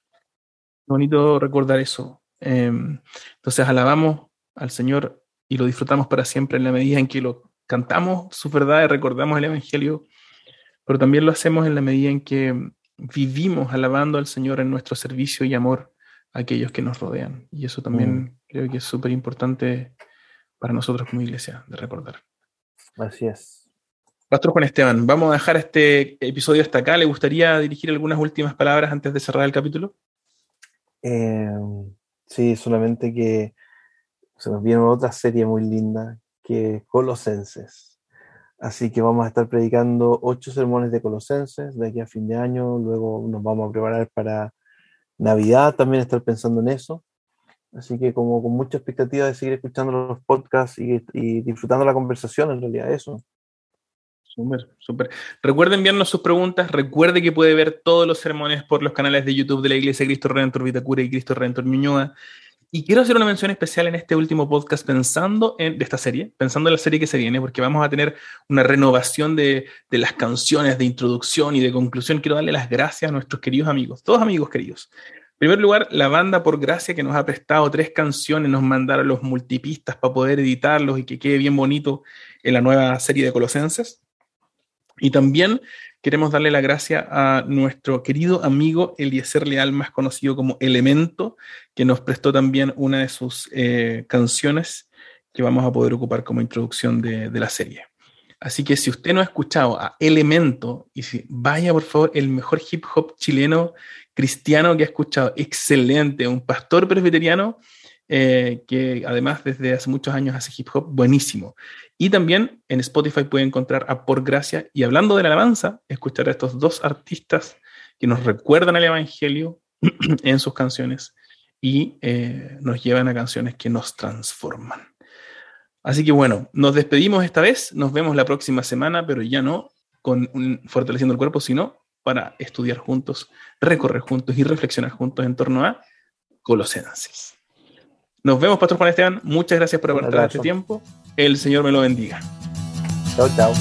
Bonito recordar eso. Em, entonces alabamos al Señor y lo disfrutamos para siempre en la medida en que lo cantamos su verdad y recordamos el Evangelio, pero también lo hacemos en la medida en que vivimos alabando al Señor en nuestro servicio y amor a aquellos que nos rodean. Y eso también mm. creo que es súper importante para nosotros como iglesia de recordar. Así es. Pastor Juan Esteban, vamos a dejar este episodio hasta acá. ¿Le gustaría dirigir algunas últimas palabras antes de cerrar el capítulo? Eh, sí, solamente que se nos viene otra serie muy linda que es Colosenses. Así que vamos a estar predicando ocho sermones de Colosenses de aquí a fin de año. Luego nos vamos a preparar para Navidad, también estar pensando en eso. Así que como con mucha expectativa de seguir escuchando los podcasts y, y disfrutando la conversación, en realidad eso. Súper, súper. Recuerde enviarnos sus preguntas. Recuerde que puede ver todos los sermones por los canales de YouTube de la Iglesia Cristo Redentor Vitacura y Cristo Redentor Ñuñoa. Y quiero hacer una mención especial en este último podcast pensando en de esta serie, pensando en la serie que se viene, porque vamos a tener una renovación de, de las canciones de introducción y de conclusión. Quiero darle las gracias a nuestros queridos amigos, todos amigos queridos. En primer lugar, la banda por gracia que nos ha prestado tres canciones, nos mandaron los multipistas para poder editarlos y que quede bien bonito en la nueva serie de Colosenses. Y también queremos darle la gracia a nuestro querido amigo Eliezer Leal, más conocido como Elemento, que nos prestó también una de sus eh, canciones que vamos a poder ocupar como introducción de, de, la serie. Así que si usted no ha escuchado a Elemento, y si vaya por favor, el mejor hip hop chileno cristiano que ha escuchado, excelente, un pastor presbiteriano eh, que además desde hace muchos años hace hip hop buenísimo. Y también en Spotify puede encontrar a Por Gracia. Y hablando de la alabanza, escuchar a estos dos artistas que nos recuerdan el Evangelio en sus canciones y eh, nos llevan a canciones que nos transforman. Así que bueno, nos despedimos esta vez, nos vemos la próxima semana, pero ya no con un fortaleciendo el cuerpo, sino para estudiar juntos, recorrer juntos y reflexionar juntos en torno a Colosenses. Nos vemos, Pastor Juan Esteban. Muchas gracias por apartar este tiempo. El Señor me lo bendiga. Chao, chao.